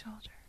shoulder.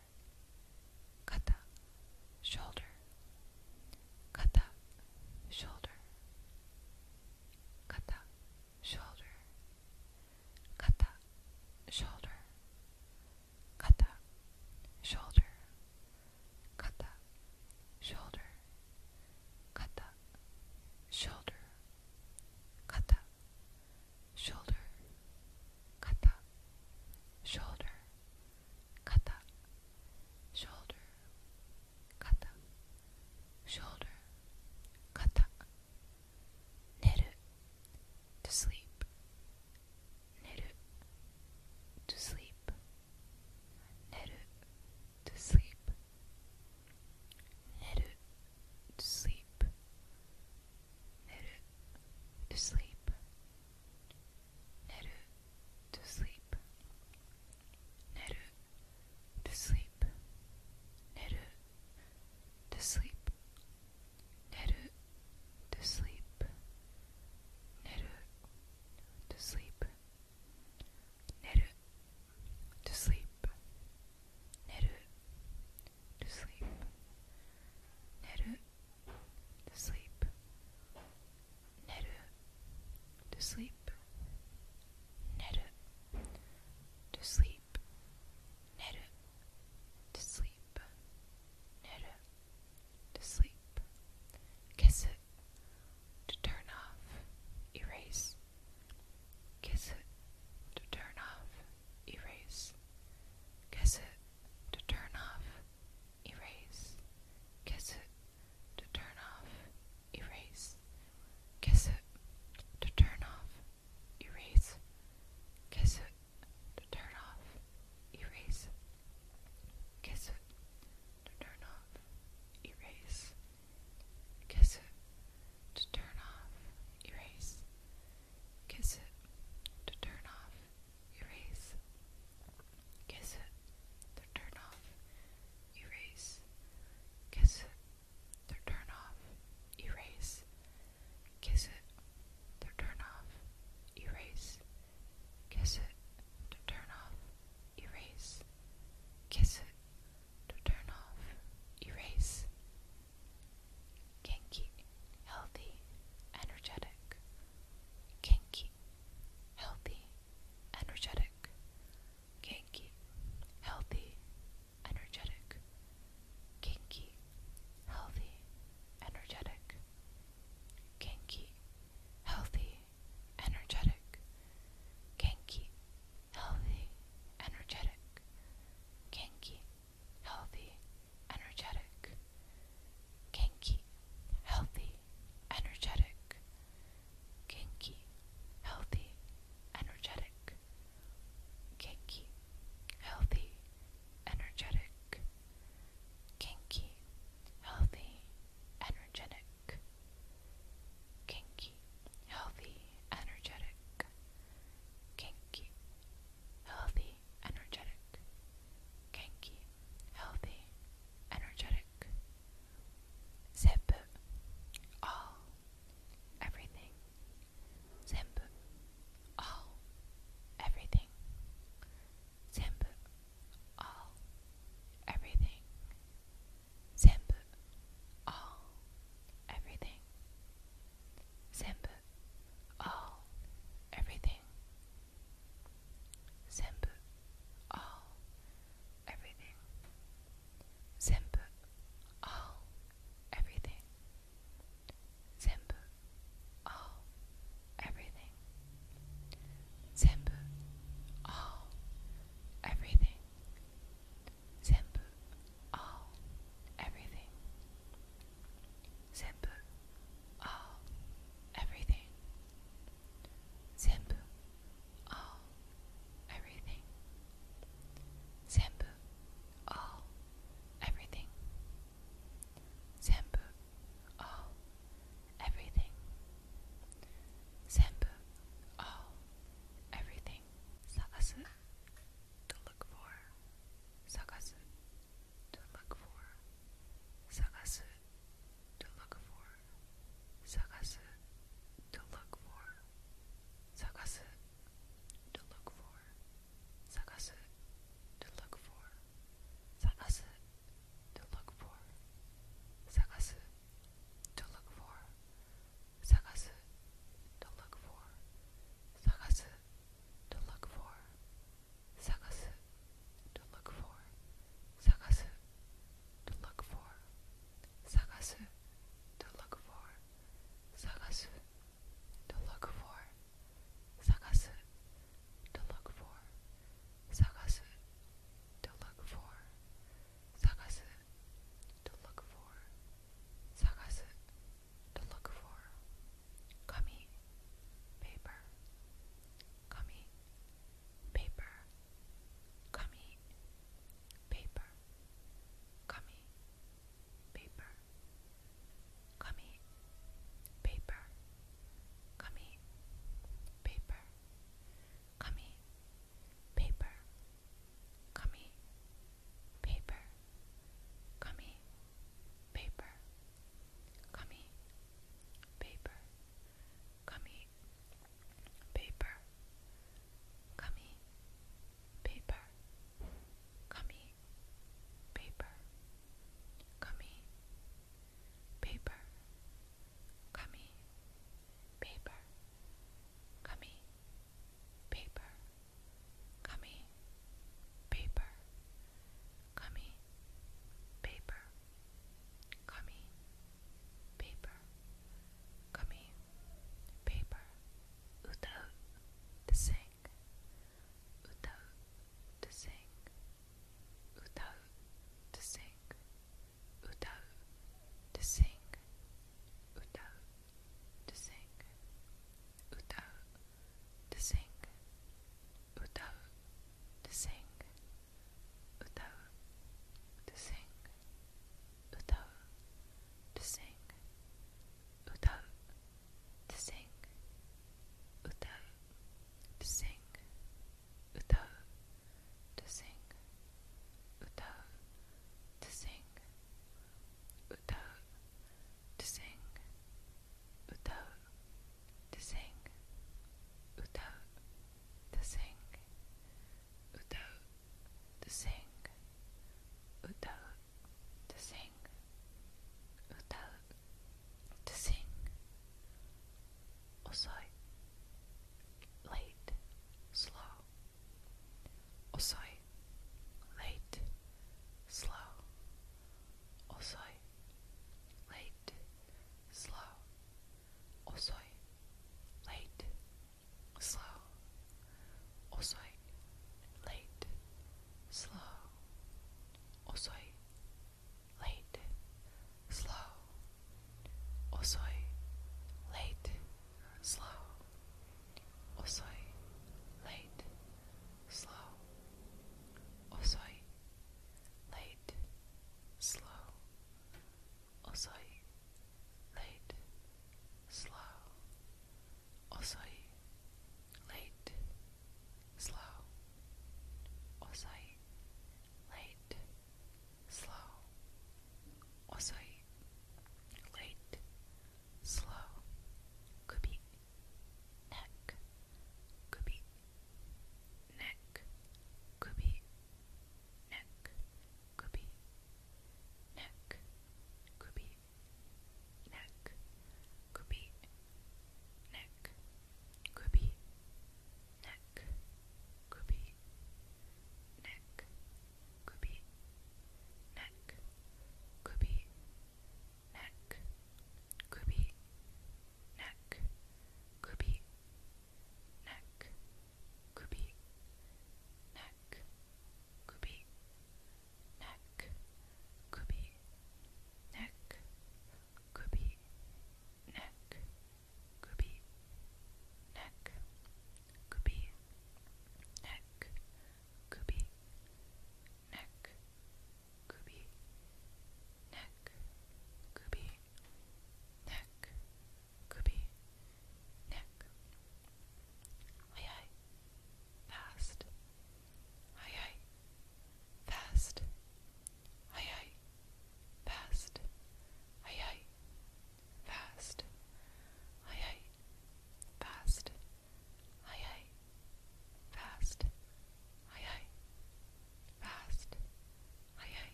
To sleep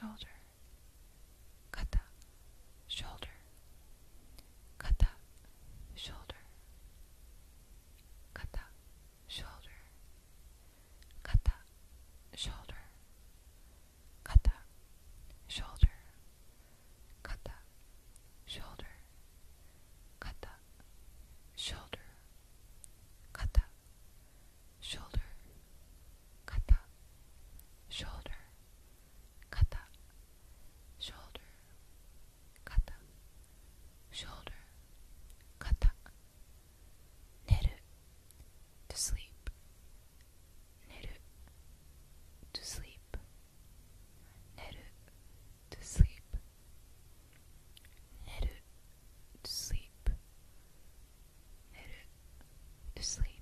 shoulder sleep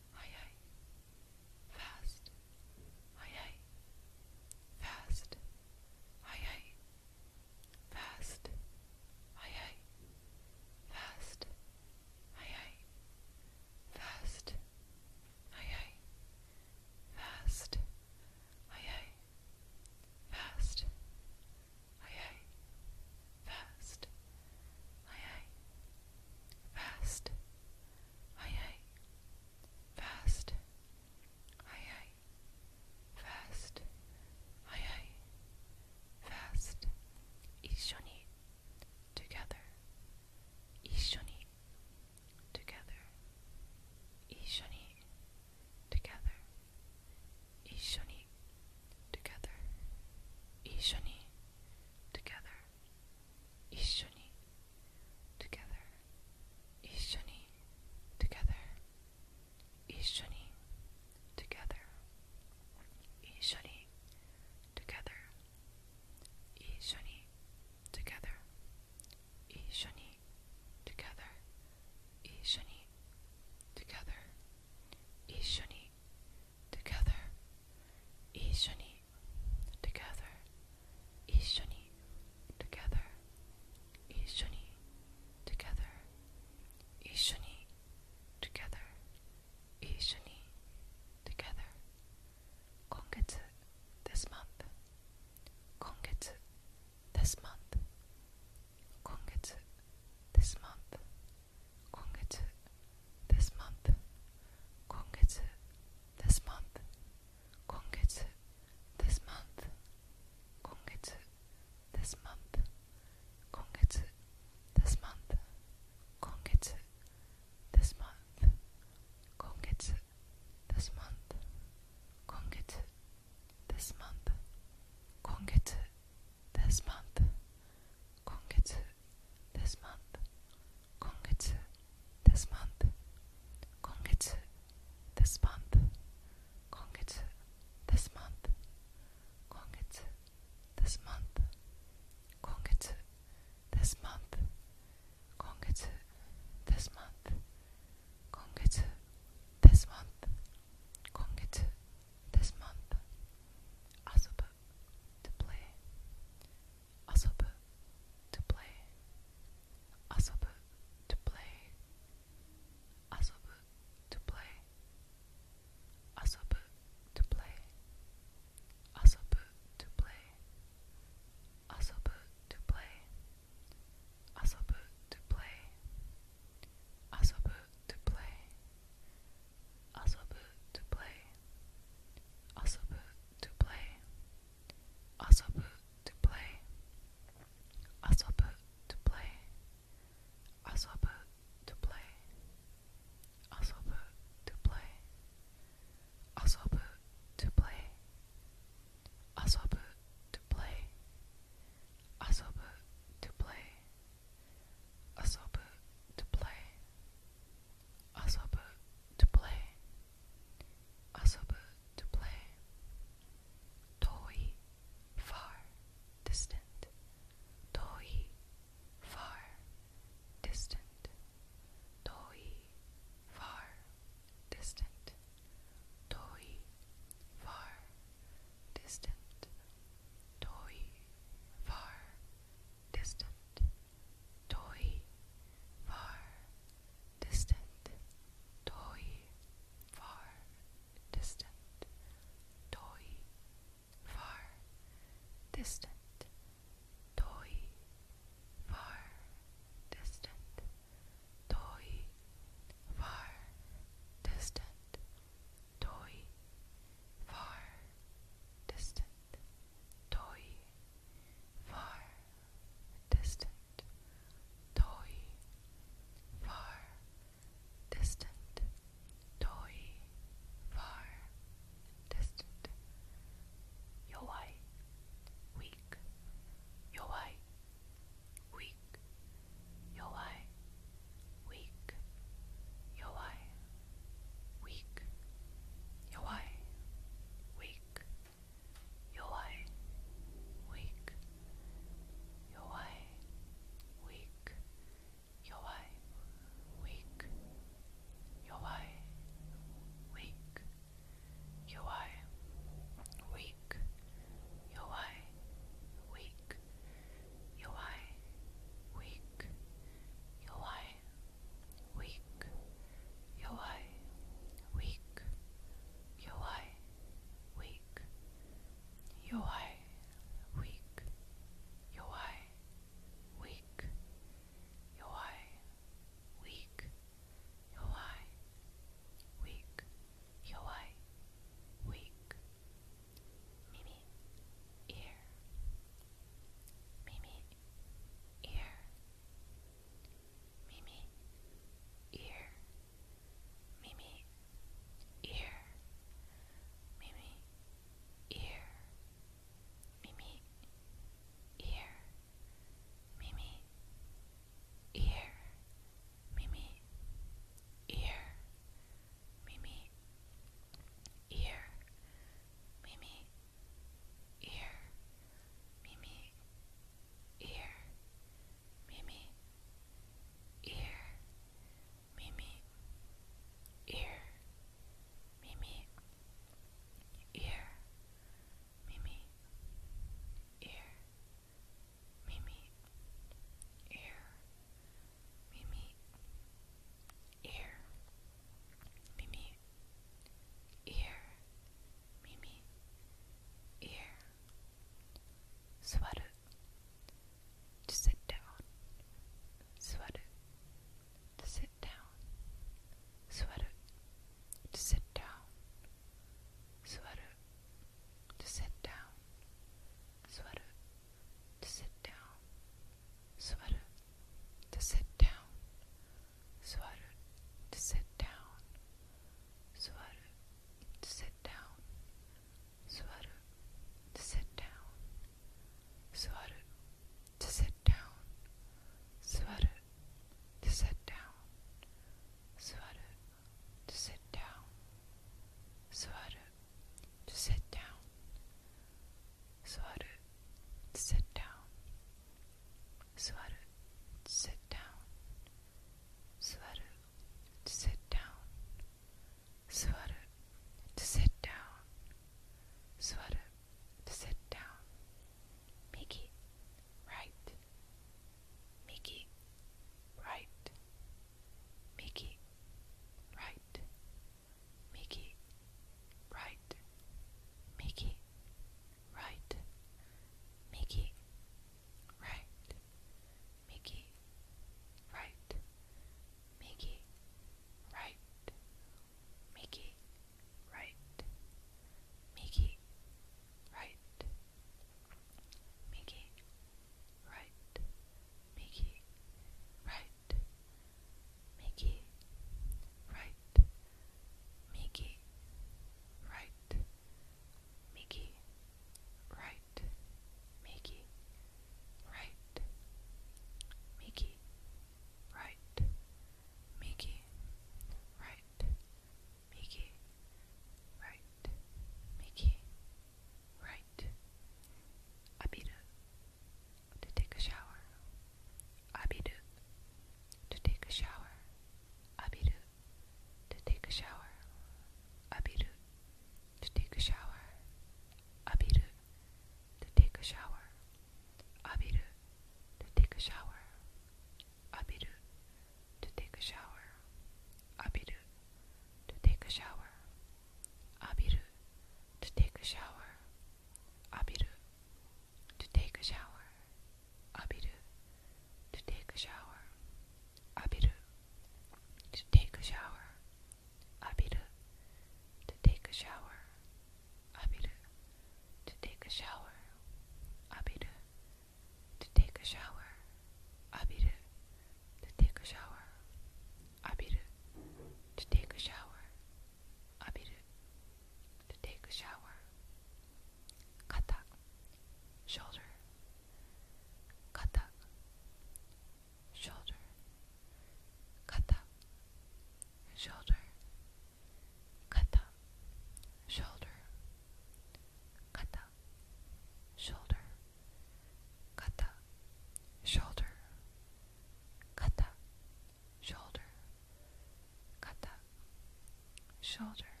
shoulder.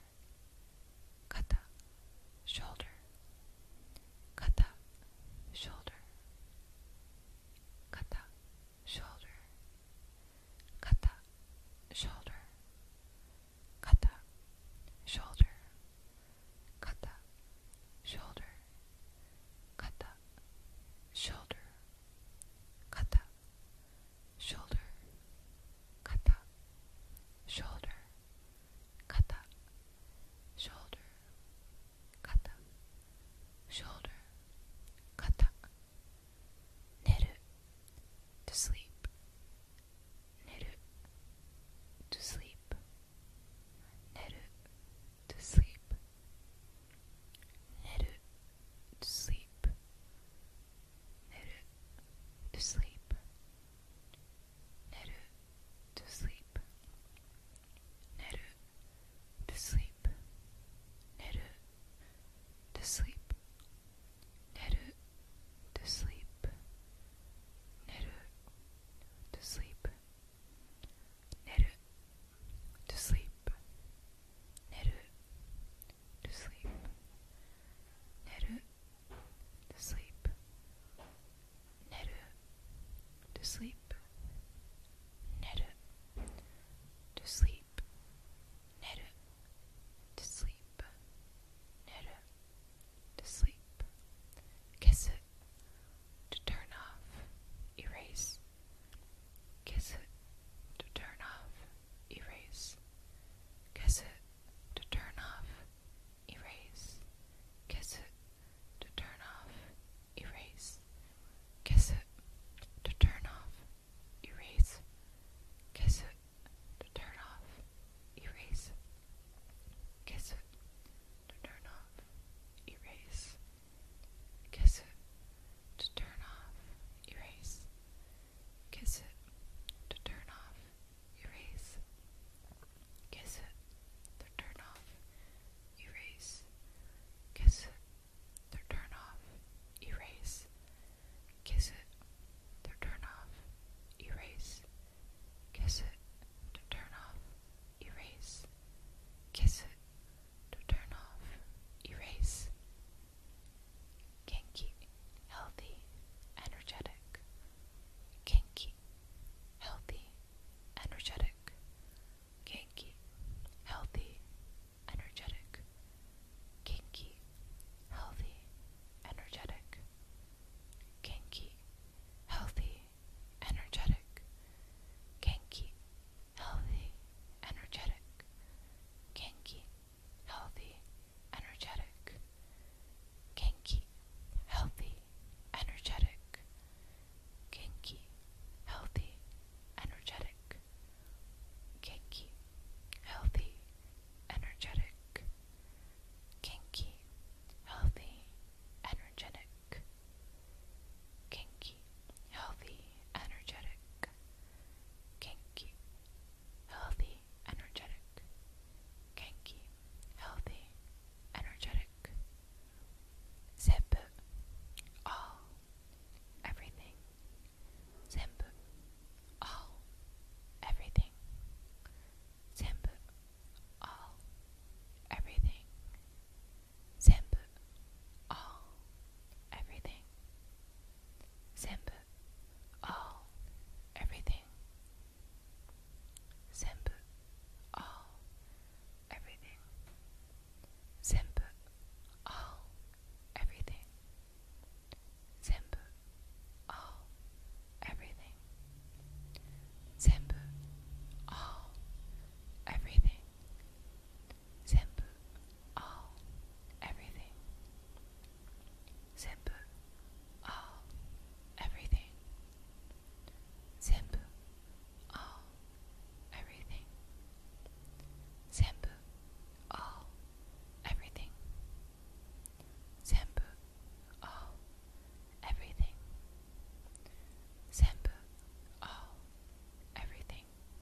To